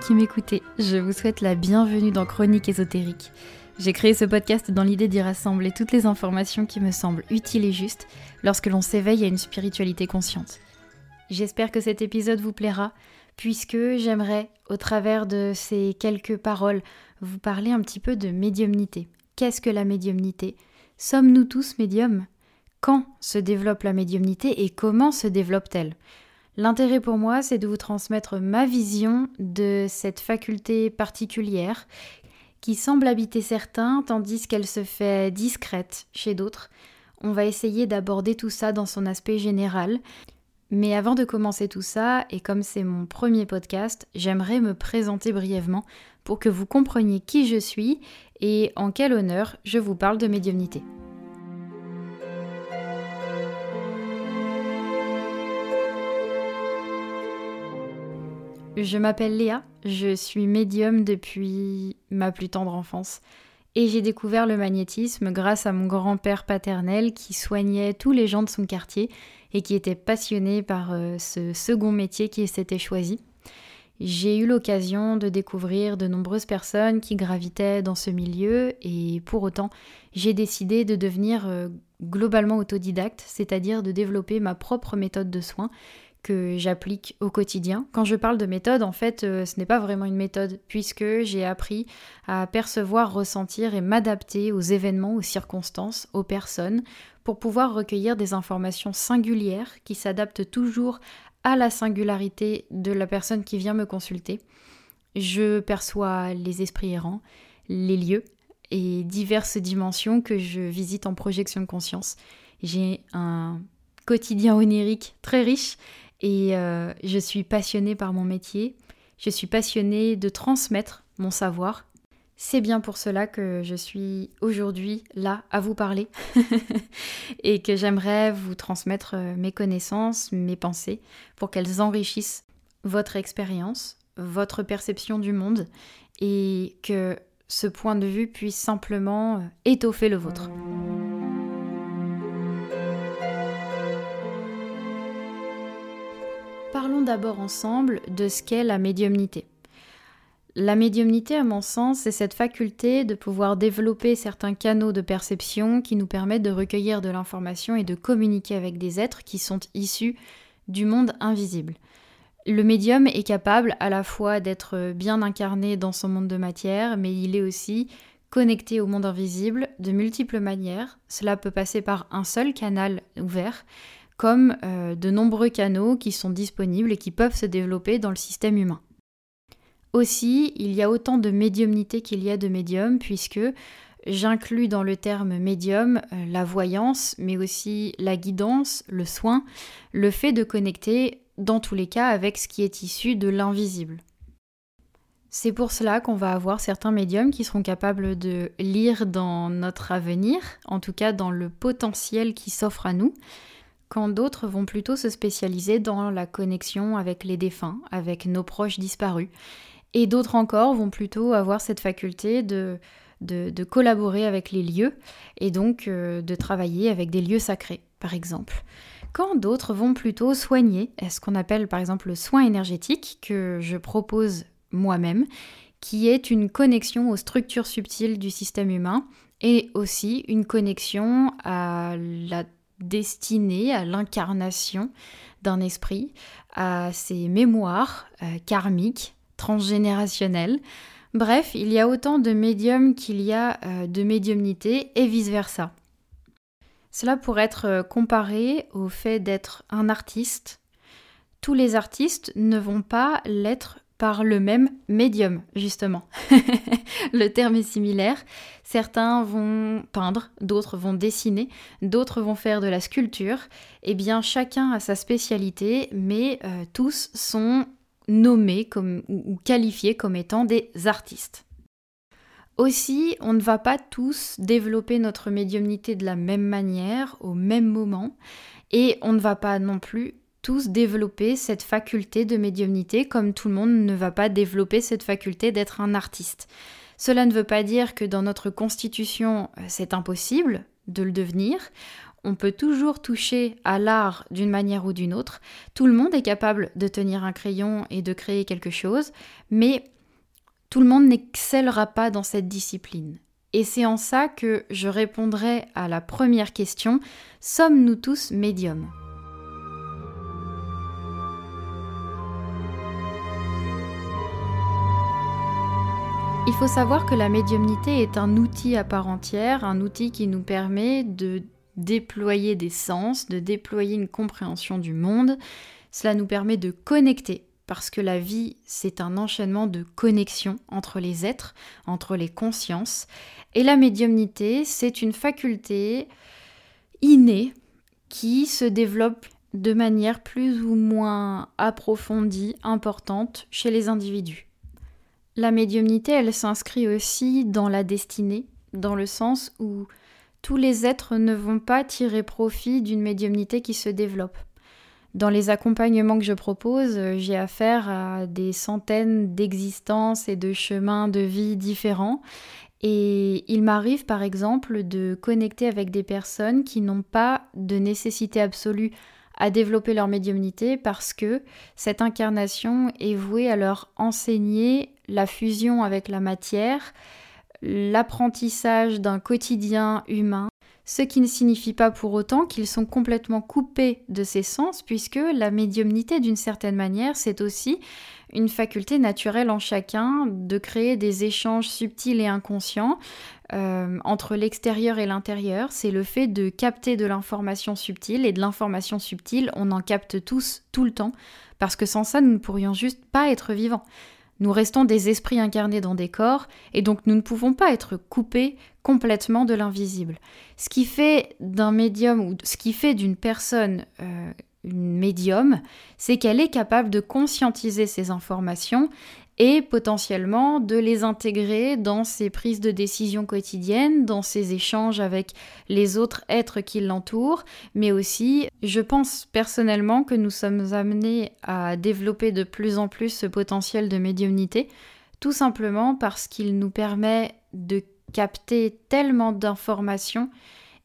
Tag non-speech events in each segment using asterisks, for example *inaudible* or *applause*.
qui m'écoutez, je vous souhaite la bienvenue dans Chronique ésotérique. J'ai créé ce podcast dans l'idée d'y rassembler toutes les informations qui me semblent utiles et justes lorsque l'on s'éveille à une spiritualité consciente. J'espère que cet épisode vous plaira, puisque j'aimerais, au travers de ces quelques paroles, vous parler un petit peu de médiumnité. Qu'est-ce que la médiumnité? Sommes-nous tous médiums? Quand se développe la médiumnité et comment se développe-t-elle? L'intérêt pour moi, c'est de vous transmettre ma vision de cette faculté particulière qui semble habiter certains tandis qu'elle se fait discrète chez d'autres. On va essayer d'aborder tout ça dans son aspect général. Mais avant de commencer tout ça, et comme c'est mon premier podcast, j'aimerais me présenter brièvement pour que vous compreniez qui je suis et en quel honneur je vous parle de médiumnité. Je m'appelle Léa, je suis médium depuis ma plus tendre enfance et j'ai découvert le magnétisme grâce à mon grand-père paternel qui soignait tous les gens de son quartier et qui était passionné par euh, ce second métier qui s'était choisi. J'ai eu l'occasion de découvrir de nombreuses personnes qui gravitaient dans ce milieu et pour autant j'ai décidé de devenir euh, globalement autodidacte, c'est-à-dire de développer ma propre méthode de soins que j'applique au quotidien. Quand je parle de méthode, en fait, euh, ce n'est pas vraiment une méthode, puisque j'ai appris à percevoir, ressentir et m'adapter aux événements, aux circonstances, aux personnes, pour pouvoir recueillir des informations singulières qui s'adaptent toujours à la singularité de la personne qui vient me consulter. Je perçois les esprits errants, les lieux et diverses dimensions que je visite en projection de conscience. J'ai un quotidien onirique très riche et euh, je suis passionnée par mon métier. Je suis passionnée de transmettre mon savoir. C'est bien pour cela que je suis aujourd'hui là à vous parler *laughs* et que j'aimerais vous transmettre euh, mes connaissances, mes pensées pour qu'elles enrichissent votre expérience, votre perception du monde et que ce point de vue puisse simplement euh, étoffer le vôtre. Parlons d'abord ensemble de ce qu'est la médiumnité. La médiumnité, à mon sens, c'est cette faculté de pouvoir développer certains canaux de perception qui nous permettent de recueillir de l'information et de communiquer avec des êtres qui sont issus du monde invisible. Le médium est capable à la fois d'être bien incarné dans son monde de matière, mais il est aussi connecté au monde invisible de multiples manières. Cela peut passer par un seul canal ouvert, comme euh, de nombreux canaux qui sont disponibles et qui peuvent se développer dans le système humain. Aussi, il y a autant de médiumnité qu'il y a de médiums, puisque j'inclus dans le terme médium euh, la voyance, mais aussi la guidance, le soin, le fait de connecter, dans tous les cas, avec ce qui est issu de l'invisible. C'est pour cela qu'on va avoir certains médiums qui seront capables de lire dans notre avenir, en tout cas dans le potentiel qui s'offre à nous, quand d'autres vont plutôt se spécialiser dans la connexion avec les défunts, avec nos proches disparus. Et d'autres encore vont plutôt avoir cette faculté de, collaborer avec les lieux et donc euh, de travailler avec des lieux sacrés, par exemple. Quand d'autres vont plutôt soigner, ce qu'on appelle par exemple le soin énergétique que je propose moi-même, qui est une connexion aux structures subtiles du système humain et aussi une connexion à la destiné à l'incarnation d'un esprit, à ses mémoires euh, karmiques, transgénérationnelles. Bref, il y a autant de médiums qu'il y a euh, de médiumnité et vice-versa. Cela pourrait être euh, comparé au fait d'être un artiste. Tous les artistes ne vont pas l'être par le même médium, justement. *laughs* le terme est similaire. Certains vont peindre, d'autres vont dessiner, d'autres vont faire de la sculpture. Eh bien, chacun a sa spécialité, mais euh, tous sont nommés comme, ou qualifiés comme étant des artistes. Aussi, on ne va pas tous développer notre médiumnité de la même manière, au même moment, et on ne va pas non plus tous développer cette faculté de médiumnité comme tout le monde ne va pas développer cette faculté d'être un artiste. Cela ne veut pas dire que dans notre constitution euh, c'est impossible de le devenir. on peut toujours toucher à l'art d'une manière ou d'une autre. Tout le monde est capable de tenir un crayon et de créer quelque chose, mais tout le monde n'excellera pas dans cette discipline. Et c'est en ça que je répondrai à la première question, sommes-nous tous médiums? Faut savoir que la médiumnité est un outil à part entière, un outil qui nous permet de déployer des sens, de déployer une compréhension du monde. Cela nous permet de connecter, parce que la vie, c'est un enchaînement de connexions entre les êtres, entre les consciences. Et la médiumnité, c'est une faculté innée qui se développe de manière plus ou moins approfondie, importante chez les individus. La médiumnité, elle s'inscrit aussi dans la destinée, dans le sens où tous les êtres ne vont pas tirer profit d'une médiumnité qui se développe. Dans les accompagnements que je propose, j'ai affaire à des centaines d'existences et de chemins de vie différents. Et il m'arrive par exemple de connecter avec des personnes qui n'ont pas de nécessité absolue à développer leur médiumnité parce que cette incarnation est vouée à leur enseigner la fusion avec la matière, l'apprentissage d'un quotidien humain, ce qui ne signifie pas pour autant qu'ils sont complètement coupés de ces sens, puisque la médiumnité, d'une certaine manière, c'est aussi une faculté naturelle en chacun de créer des échanges subtils et inconscients euh, entre l'extérieur et l'intérieur. C'est le fait de capter de l'information subtile, et de l'information subtile, on en capte tous tout le temps, parce que sans ça, nous ne pourrions juste pas être vivants. Nous restons des esprits incarnés dans des corps, et donc nous ne pouvons pas être coupés complètement de l'invisible. Ce qui fait d'un médium, ou ce qui fait d'une personne euh, une médium, c'est qu'elle est capable de conscientiser ces informations et potentiellement de les intégrer dans ses prises de décision quotidiennes, dans ses échanges avec les autres êtres qui l'entourent, mais aussi, je pense personnellement que nous sommes amenés à développer de plus en plus ce potentiel de médiumnité, tout simplement parce qu'il nous permet de capter tellement d'informations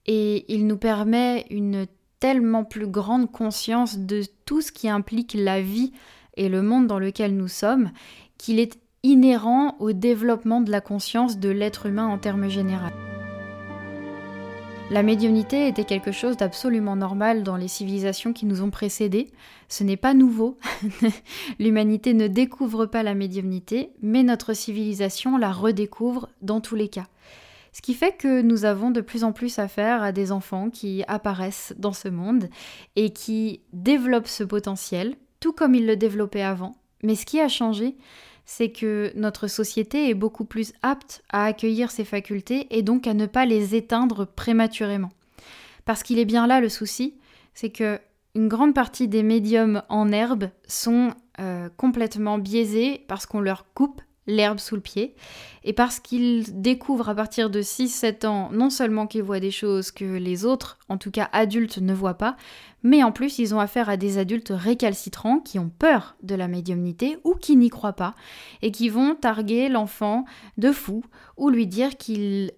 et il nous permet une tellement plus grande conscience de tout ce qui implique la vie et le monde dans lequel nous sommes qu'il est inhérent au développement de la conscience de l'être humain en termes généraux. La médiumnité était quelque chose d'absolument normal dans les civilisations qui nous ont précédés. Ce n'est pas nouveau. *laughs* L'humanité ne découvre pas la médiumnité, mais notre civilisation la redécouvre dans tous les cas. Ce qui fait que nous avons de plus en plus affaire à des enfants qui apparaissent dans ce monde et qui développent ce potentiel, tout comme ils le développaient avant. Mais ce qui a changé, c'est que notre société est beaucoup plus apte à accueillir ces facultés et donc à ne pas les éteindre prématurément. Parce qu'il est bien là le souci, c'est que une grande partie des médiums en herbe sont euh, complètement biaisés parce qu'on leur coupe l'herbe sous le pied, et parce qu'ils découvrent à partir de 6-7 ans non seulement qu'ils voient des choses que les autres, en tout cas adultes, ne voient pas, mais en plus ils ont affaire à des adultes récalcitrants qui ont peur de la médiumnité ou qui n'y croient pas, et qui vont targuer l'enfant de fou, ou lui dire qu'il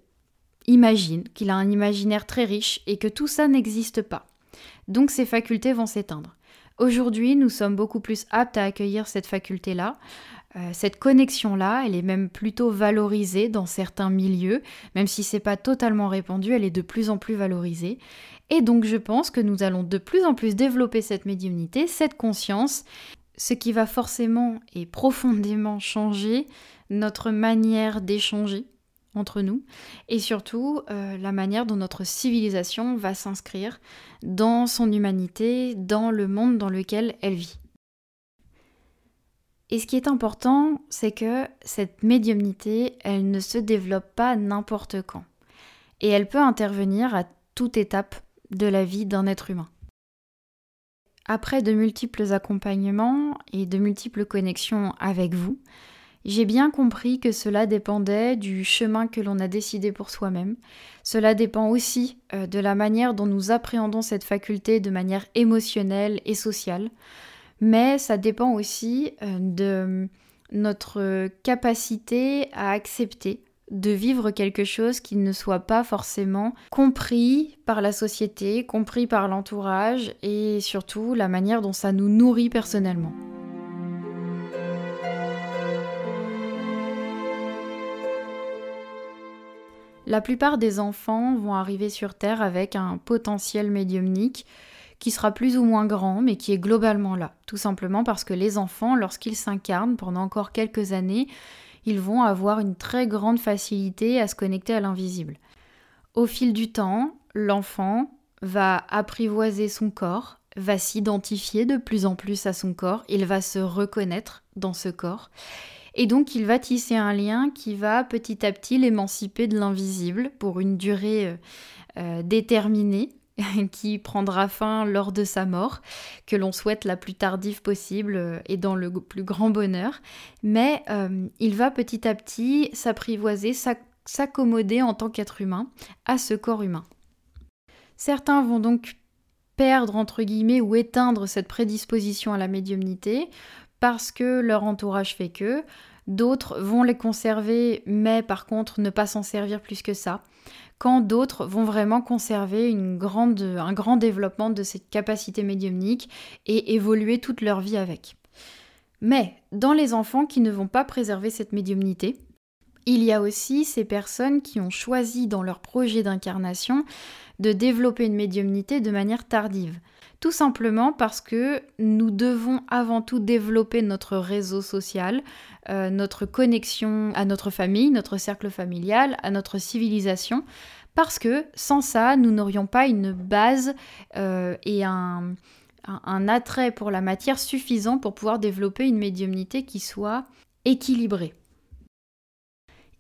imagine, qu'il a un imaginaire très riche, et que tout ça n'existe pas. Donc ses facultés vont s'éteindre. Aujourd'hui, nous sommes beaucoup plus aptes à accueillir cette faculté-là. Euh, cette connexion-là, elle est même plutôt valorisée dans certains milieux, même si c'est pas totalement répandu, elle est de plus en plus valorisée. Et donc je pense que nous allons de plus en plus développer cette médiumnité, cette conscience, ce qui va forcément et profondément changer notre manière d'échanger entre nous et surtout euh, la manière dont notre civilisation va s'inscrire dans son humanité, dans le monde dans lequel elle vit. Et ce qui est important, c'est que cette médiumnité, elle ne se développe pas n'importe quand. Et elle peut intervenir à toute étape de la vie d'un être humain. Après de multiples accompagnements et de multiples connexions avec vous, j'ai bien compris que cela dépendait du chemin que l'on a décidé pour soi-même. Cela dépend aussi euh, de la manière dont nous appréhendons cette faculté de manière émotionnelle et sociale mais ça dépend aussi euh, de notre capacité à accepter de vivre quelque chose qui ne soit pas forcément compris par la société, compris par l'entourage et surtout la manière dont ça nous nourrit personnellement. La plupart des enfants vont arriver sur Terre avec un potentiel médiumnique qui sera plus ou moins grand, mais qui est globalement là. Tout simplement parce que les enfants, lorsqu'ils s'incarnent pendant encore quelques années, ils vont avoir une très grande facilité à se connecter à l'invisible. Au fil du temps, l'enfant va apprivoiser son corps, va s'identifier de plus en plus à son corps, il va se reconnaître dans ce corps, et donc il va tisser un lien qui va petit à petit l'émanciper de l'invisible pour une durée euh, euh, déterminée *laughs* qui prendra fin lors de sa mort, que l'on souhaite la plus tardive possible euh, et dans le plus grand bonheur. Mais il va petit à petit s'apprivoiser, s'accommoder en tant qu'être humain à ce corps humain. Certains vont donc perdre entre guillemets ou éteindre cette prédisposition à la médiumnité parce que leur entourage fait que, d'autres vont les conserver mais par contre ne pas s'en servir plus que ça, quand d'autres vont vraiment conserver un grand développement de cette capacité médiumnique et évoluer toute leur vie avec. Mais dans les enfants qui ne vont pas préserver cette médiumnité, il y a aussi ces personnes qui ont choisi dans leur projet d'incarnation de développer une médiumnité de manière tardive. Tout simplement parce que nous devons avant tout développer notre réseau social, euh, notre connexion à notre famille, notre cercle familial, à notre civilisation, parce que sans ça, nous n'aurions pas une base euh, et un, un attrait pour la matière suffisant pour pouvoir développer une médiumnité qui soit équilibrée.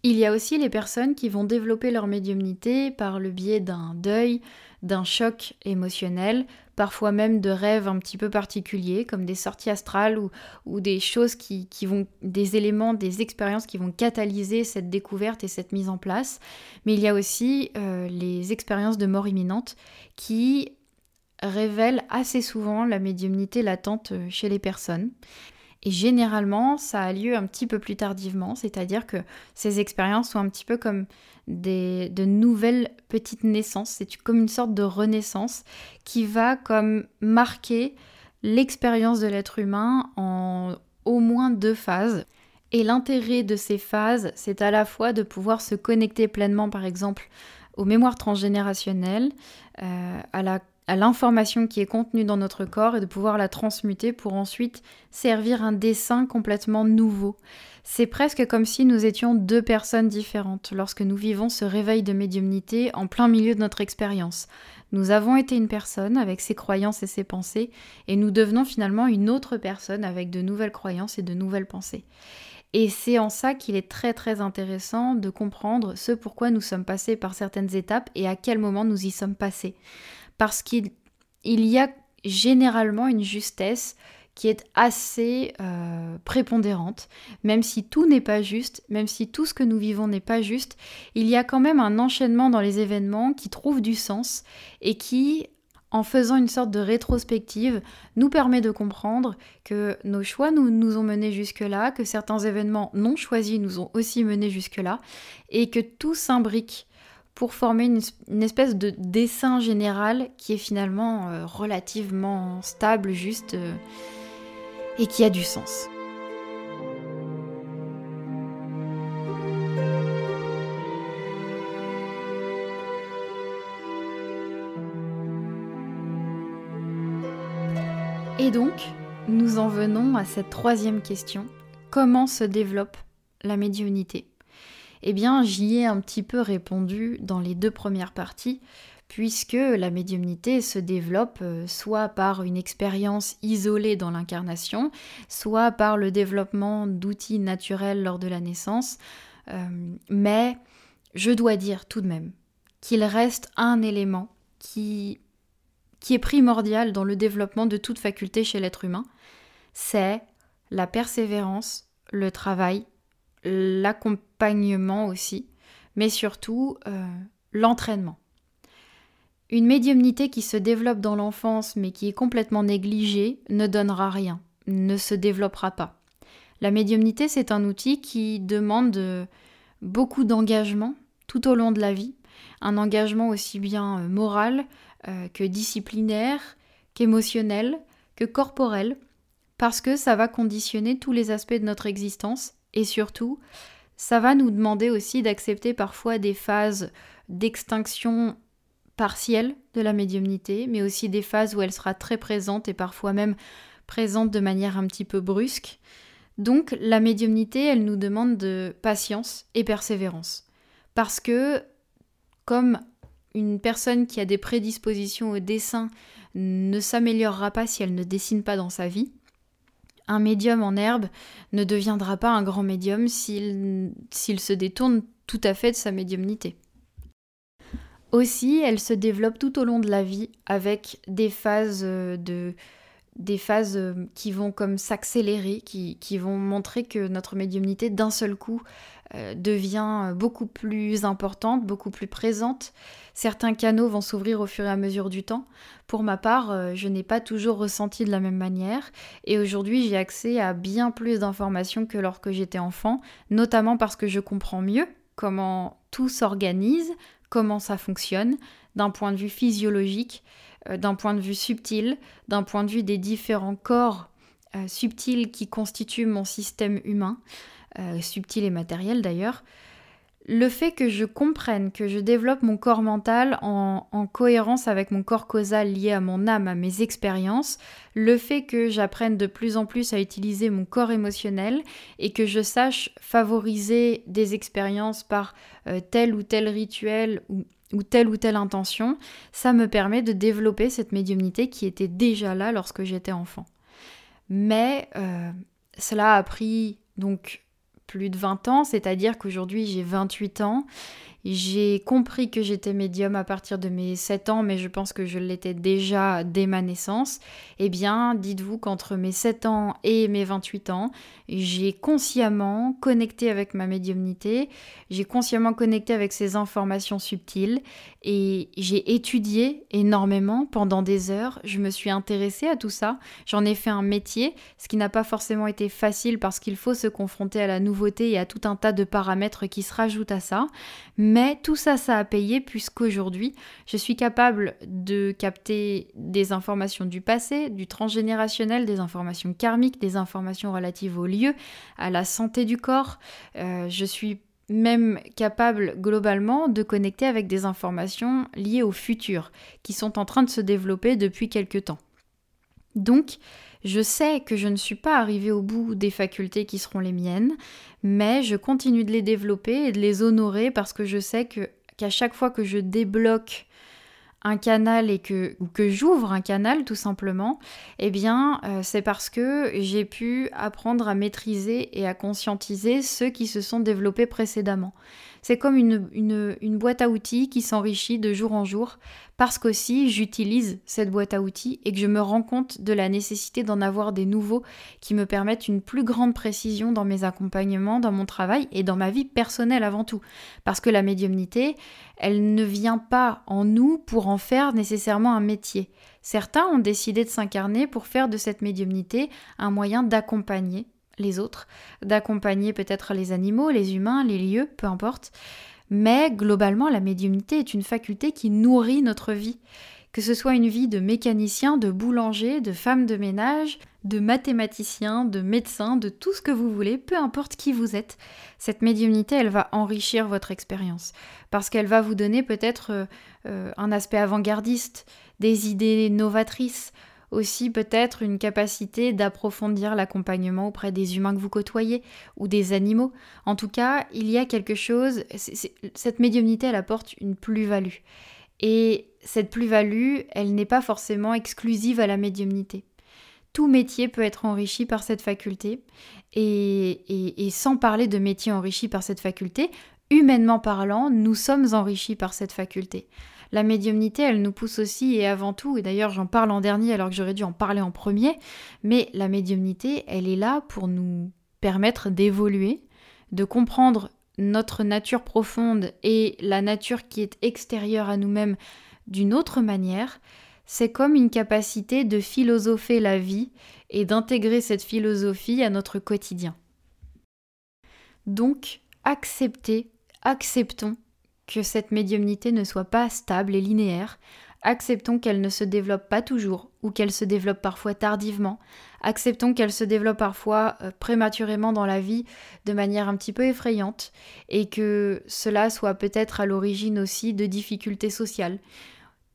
Il y a aussi les personnes qui vont développer leur médiumnité par le biais d'un deuil, d'un choc émotionnel, parfois même de rêves un petit peu particuliers, comme des sorties astrales ou, des choses qui, vont, des éléments, des expériences qui vont catalyser cette découverte et cette mise en place. Mais il y a aussi euh, les expériences de mort imminente qui révèlent assez souvent la médiumnité latente euh, chez les personnes. Et généralement, ça a lieu un petit peu plus tardivement, c'est-à-dire que ces expériences sont un petit peu comme de nouvelles petites naissances, c'est comme une sorte de renaissance qui va comme marquer l'expérience de l'être humain en au moins deux phases. Et l'intérêt de ces phases, c'est à la fois de pouvoir se connecter pleinement, par exemple, aux mémoires transgénérationnelles, euh, à la à l'information qui est contenue dans notre corps et de pouvoir la transmuter pour ensuite servir un dessin complètement nouveau. C'est presque comme si nous étions deux personnes différentes lorsque nous vivons ce réveil de médiumnité en plein milieu de notre expérience. Nous avons été une personne avec ses croyances et ses pensées et nous devenons finalement une autre personne avec de nouvelles croyances et de nouvelles pensées. Et c'est en ça qu'il est très très intéressant de comprendre ce pourquoi nous sommes passés par certaines étapes et à quel moment nous y sommes passés parce qu'il y a généralement une justesse qui est assez euh, prépondérante. Même si tout n'est pas juste, même si tout ce que nous vivons n'est pas juste, il y a quand même un enchaînement dans les événements qui trouve du sens et qui, en faisant une sorte de rétrospective, nous permet de comprendre que nos choix nous, nous ont menés jusque-là, que certains événements non choisis nous ont aussi menés jusque-là, et que tout s'imbrique pour former une, espèce de dessin général qui est finalement euh, relativement stable, juste, euh, et qui a du sens. Et donc, nous en venons à cette troisième question. Comment se développe la médiumnité? Eh bien, j'y ai un petit peu répondu dans les deux premières parties, puisque la médiumnité se développe euh, soit par une expérience isolée dans l'incarnation, soit par le développement d'outils naturels lors de la naissance. Euh, mais je dois dire tout de même qu'il reste un élément qui, qui est primordial dans le développement de toute faculté chez l'être humain, c'est la persévérance, le travail l'accompagnement aussi, mais surtout euh, l'entraînement. Une médiumnité qui se développe dans l'enfance mais qui est complètement négligée ne donnera rien, ne se développera pas. La médiumnité, c'est un outil qui demande beaucoup d'engagement tout au long de la vie, un engagement aussi bien euh, moral euh, que disciplinaire, qu'émotionnel, que corporel, parce que ça va conditionner tous les aspects de notre existence et surtout, ça va nous demander aussi d'accepter parfois des phases d'extinction partielle de la médiumnité, mais aussi des phases où elle sera très présente et parfois même présente de manière un petit peu brusque. Donc la médiumnité, elle nous demande de patience et persévérance. Parce que comme une personne qui a des prédispositions au dessin ne s'améliorera pas si elle ne dessine pas dans sa vie, un médium en herbe ne deviendra pas un grand médium s'il se détourne tout à fait de sa médiumnité. Aussi, elle se développe tout au long de la vie avec des phases euh, de des phases euh, qui vont comme s'accélérer, qui, vont montrer que notre médiumnité d'un seul coup euh, devient beaucoup plus importante, beaucoup plus présente. Certains canaux vont s'ouvrir au fur et à mesure du temps. Pour ma part, je n'ai pas toujours ressenti de la même manière et aujourd'hui j'ai accès à bien plus d'informations que lorsque j'étais enfant, notamment parce que je comprends mieux comment tout s'organise, comment ça fonctionne d'un point de vue physiologique, euh, d'un point de vue subtil, d'un point de vue des différents corps euh, subtils qui constituent mon système humain, euh, subtil et matériel d'ailleurs, le fait que je comprenne, que je développe mon corps mental en, cohérence avec mon corps causal lié à mon âme, à mes expériences, le fait que j'apprenne de plus en plus à utiliser mon corps émotionnel et que je sache favoriser des expériences par euh, tel ou tel rituel ou, telle ou telle intention, ça me permet de développer cette médiumnité qui était déjà là lorsque j'étais enfant. Mais euh, cela a pris donc plus de 20 ans, c'est-à-dire qu'aujourd'hui j'ai 28 ans j'ai compris que j'étais médium à partir de mes 7 ans, mais je pense que je l'étais déjà dès ma naissance. Eh bien, dites-vous qu'entre mes 7 ans et mes 28 ans, j'ai consciemment connecté avec ma médiumnité, j'ai consciemment connecté avec ces informations subtiles et j'ai étudié énormément pendant des heures. Je me suis intéressée à tout ça. J'en ai fait un métier, ce qui n'a pas forcément été facile parce qu'il faut se confronter à la nouveauté et à tout un tas de paramètres qui se rajoutent à ça. Mais tout ça, ça a payé puisqu'aujourd'hui, je suis capable de capter des informations du passé, du transgénérationnel, des informations karmiques, des informations relatives au lieu, à la santé du corps. Euh, je suis même capable globalement de connecter avec des informations liées au futur, qui sont en train de se développer depuis quelque temps. Donc, je sais que je ne suis pas arrivée au bout des facultés qui seront les miennes, mais je continue de les développer et de les honorer parce que je sais que qu'à chaque fois que je débloque un canal et que, ou que j'ouvre un canal tout simplement, eh bien euh, c'est parce que j'ai pu apprendre à maîtriser et à conscientiser ceux qui se sont développés précédemment. C'est comme une, une, boîte à outils qui s'enrichit de jour en jour parce qu'aussi j'utilise cette boîte à outils et que je me rends compte de la nécessité d'en avoir des nouveaux qui me permettent une plus grande précision dans mes accompagnements, dans mon travail et dans ma vie personnelle avant tout. Parce que la médiumnité, elle ne vient pas en nous pour en faire nécessairement un métier. Certains ont décidé de s'incarner pour faire de cette médiumnité un moyen d'accompagner les autres, d'accompagner peut-être les animaux, les humains, les lieux, peu importe. Mais globalement, la médiumnité est une faculté qui nourrit notre vie. Que ce soit une vie de mécanicien, de boulanger, de femme de ménage, de mathématicien, de médecin, de tout ce que vous voulez, peu importe qui vous êtes, cette médiumnité, elle va enrichir votre expérience. Parce qu'elle va vous donner peut-être euh, euh, un aspect avant-gardiste, des idées novatrices, aussi peut-être une capacité d'approfondir l'accompagnement auprès des humains que vous côtoyez ou des animaux. En tout cas, il y a quelque chose, cette médiumnité, elle apporte une plus-value. Et cette plus-value, elle n'est pas forcément exclusive à la médiumnité. Tout métier peut être enrichi par cette faculté. Et, et sans parler de métier enrichi par cette faculté, humainement parlant, nous sommes enrichis par cette faculté la médiumnité, elle nous pousse aussi et avant tout, et d'ailleurs j'en parle en dernier alors que j'aurais dû en parler en premier, mais la médiumnité, elle est là pour nous permettre d'évoluer, de comprendre notre nature profonde et la nature qui est extérieure à nous-mêmes d'une autre manière. C'est comme une capacité de philosopher la vie et d'intégrer cette philosophie à notre quotidien. Donc, accepter acceptons que cette médiumnité ne soit pas stable et linéaire, acceptons qu'elle ne se développe pas toujours ou qu'elle se développe parfois tardivement, acceptons qu'elle se développe parfois euh, prématurément dans la vie de manière un petit peu effrayante et que cela soit peut-être à l'origine aussi de difficultés sociales.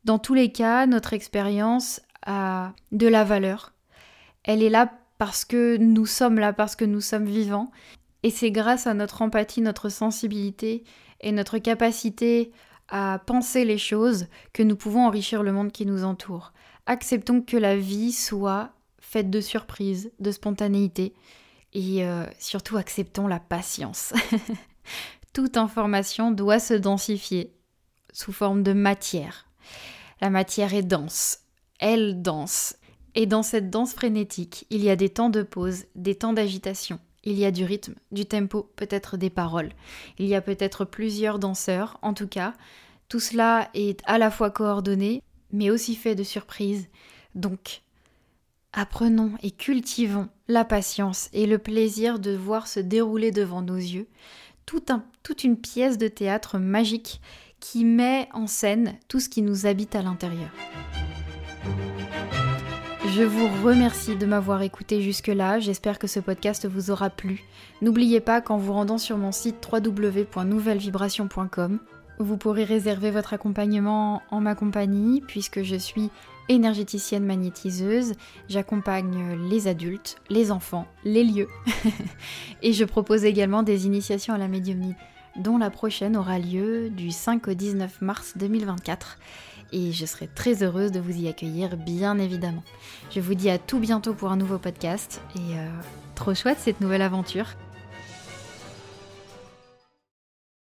Dans tous les cas, notre expérience a de la valeur. Elle est là parce que nous sommes là, parce que nous sommes vivants. Et c'est grâce à notre empathie, notre sensibilité et notre capacité à penser les choses que nous pouvons enrichir le monde qui nous entoure. Acceptons que la vie soit faite de surprises, de spontanéité et euh, surtout acceptons la patience. *laughs* Toute information doit se densifier sous forme de matière. La matière est dense, elle danse, et dans cette danse frénétique, il y a des temps de pause, des temps d'agitation, il y a du rythme, du tempo, peut-être des paroles. Il y a peut-être plusieurs danseurs, en tout cas. Tout cela est à la fois coordonné, mais aussi fait de surprises. Donc, apprenons et cultivons la patience et le plaisir de voir se dérouler devant nos yeux toute une pièce de théâtre magique qui met en scène tout ce qui nous habite à l'intérieur. Je vous remercie de m'avoir écouté jusque-là, j'espère que ce podcast vous aura plu. N'oubliez pas qu'en vous rendant sur mon site www.nouvellevibration.com, vous pourrez réserver votre accompagnement en ma compagnie puisque je suis énergéticienne magnétiseuse, j'accompagne les adultes, les enfants, les lieux. *laughs* Et je propose également des initiations à la médiumnité dont la prochaine aura lieu du 5 au 19 mars 2024 et je serai très heureuse de vous y accueillir bien évidemment. Je vous dis à tout bientôt pour un nouveau podcast et euh, trop chouette cette nouvelle aventure.